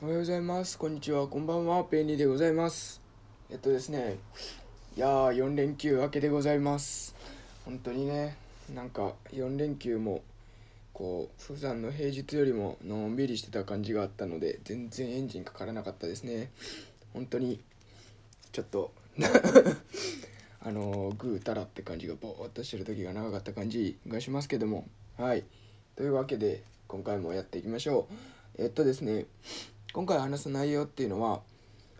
おはようございます。こんにちは。こんばんは。ペンニーでございます。えっとですね、いやー、4連休明けでございます。本当にね、なんか4連休も、こう、普段の平日よりものんびりしてた感じがあったので、全然エンジンかからなかったですね。本当に、ちょっと、あのー、ぐうたらって感じがぼーっとしてる時が長かった感じがしますけども、はい。というわけで、今回もやっていきましょう。えっとですね、今回話す内容っていうのは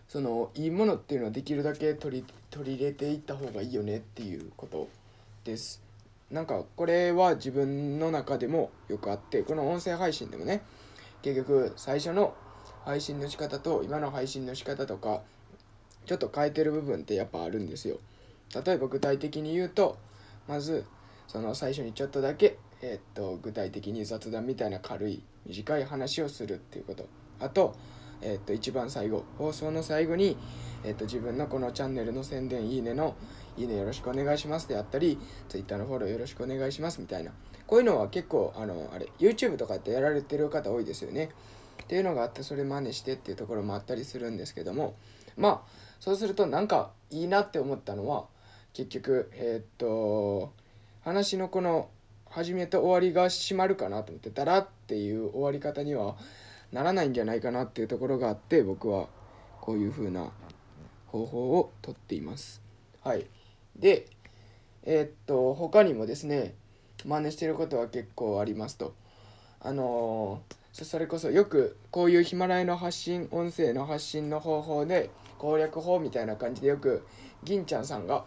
そのいいものっていうのはできるだけ取り取り入れていった方がいいよねっていうことです。なんかこれは自分の中でもよくあってこの音声配信でもね結局最初の配信の仕方と今の配信の仕方とかちょっと変えてる部分ってやっぱあるんですよ。例えば具体的に言うとまずその最初にちょっとだけえっと具体的に雑談みたいな軽い短い話をするっていうこと。あと,、えっと一番最後放送の最後に、えっと自分のこのチャンネルの宣伝いいねのいいねよろしくお願いしますであったり Twitter のフォローよろしくお願いしますみたいな。こういうのは結構あのあれ YouTube とかってやられてる方多いですよね。っていうのがあってそれ真似してっていうところもあったりするんですけども。まあそうするとなんかいいなって思ったのは結局えーっと話のこの始めと終わりが締まるかなと思ってたらっていう終わり方にはならないんじゃないかなっていうところがあって僕はこういう風な方法をとっています。はい、でえーっと他にもですね真似してることは結構ありますと。あのーそそれこそよくこういうヒマラヤの発信音声の発信の方法で攻略法みたいな感じでよく銀ちゃんさんが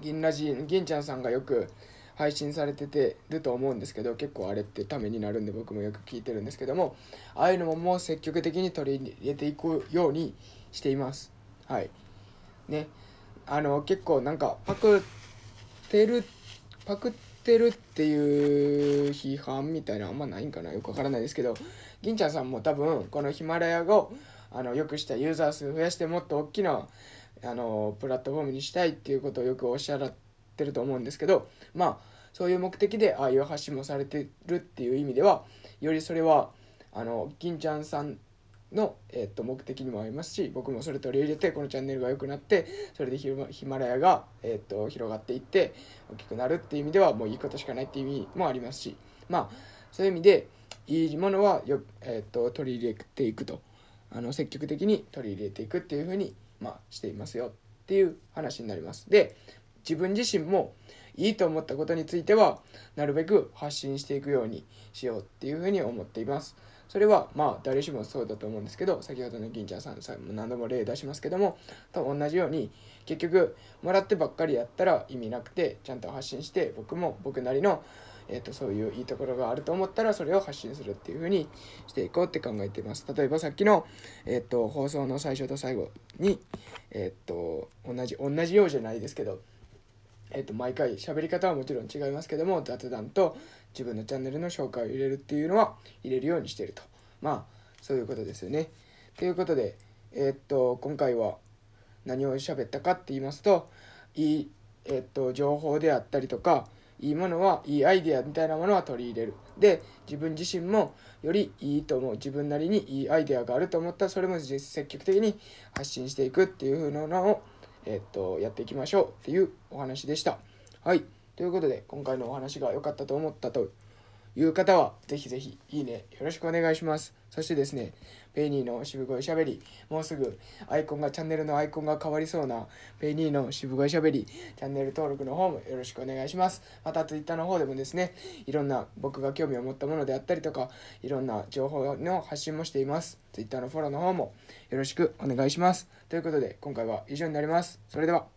銀ラジ銀ちゃんさんがよく配信されててると思うんですけど結構あれってためになるんで僕もよく聞いてるんですけどもああいうのももう積極的に取り入れていくようにしています。はい。ね。あの結構なんかパクってるパクってるっていう批判みたいなあんまないんかな。よくわからないですけど銀ちゃんさんも多分このヒマラヤをあのよくしたユーザー数増やしてもっと大きなあのプラットフォームにしたいっていうことをよくおっしゃらってると思うんですけどまあそういう目的でああいう発信もされてるっていう意味ではよりそれはあの銀ちゃんさんの、えっと目的にもありますし僕もそれ取り入れてこのチャンネルが良くなってそれでヒマラヤが、えっと広がっていって大きくなるっていう意味ではもういいことしかないっていう意味もありますしまあそういう意味でいいものはよ、えっと取り入れていくとあの積極的に取り入れていくっていうふうに、まあ、していますよっていう話になります。で自分自身もいいと思ったことについてはなるべく発信していくようにしようっていうふうに思っています。それはまあ誰しもそうだと思うんですけど先ほどの銀ちゃんさんさんも何度も例出しますけどもと同じように結局もらってばっかりやったら意味なくてちゃんと発信して僕も僕なりの、えー、とそういういいところがあると思ったらそれを発信するっていうふうにしていこうって考えています。例えばさっきの、えー、と放送の最初と最後に、えー、と同じ同じようじゃないですけどえっと毎回喋り方はもちろん違いますけども雑談と自分のチャンネルの紹介を入れるっていうのは入れるようにしてると。まあそういうことですよね。ということでえっと今回は何を喋ったかって言いますといい、えっと、情報であったりとかいいものはいいアイデアみたいなものは取り入れる。で自分自身もよりいいと思う。自分なりにいいアイデアがあると思った。らそれも積極的に発信していくっていう風なのをえっと、やっていきましょうっていうお話でした。はい。ということで、今回のお話が良かったと思ったという方は、ぜひぜひ、いいね、よろしくお願いします。そしてですね、ペイニーの渋声しゃべり、もうすぐアイコンが、チャンネルのアイコンが変わりそうな、ペイニーの渋声しゃべり、チャンネル登録の方もよろしくお願いします。また、Twitter の方でもですね、いろんな僕が興味を持ったものであったりとか、いろんな情報の発信もしています。Twitter のフォローの方もよろしくお願いします。ということで、今回は以上になります。それでは。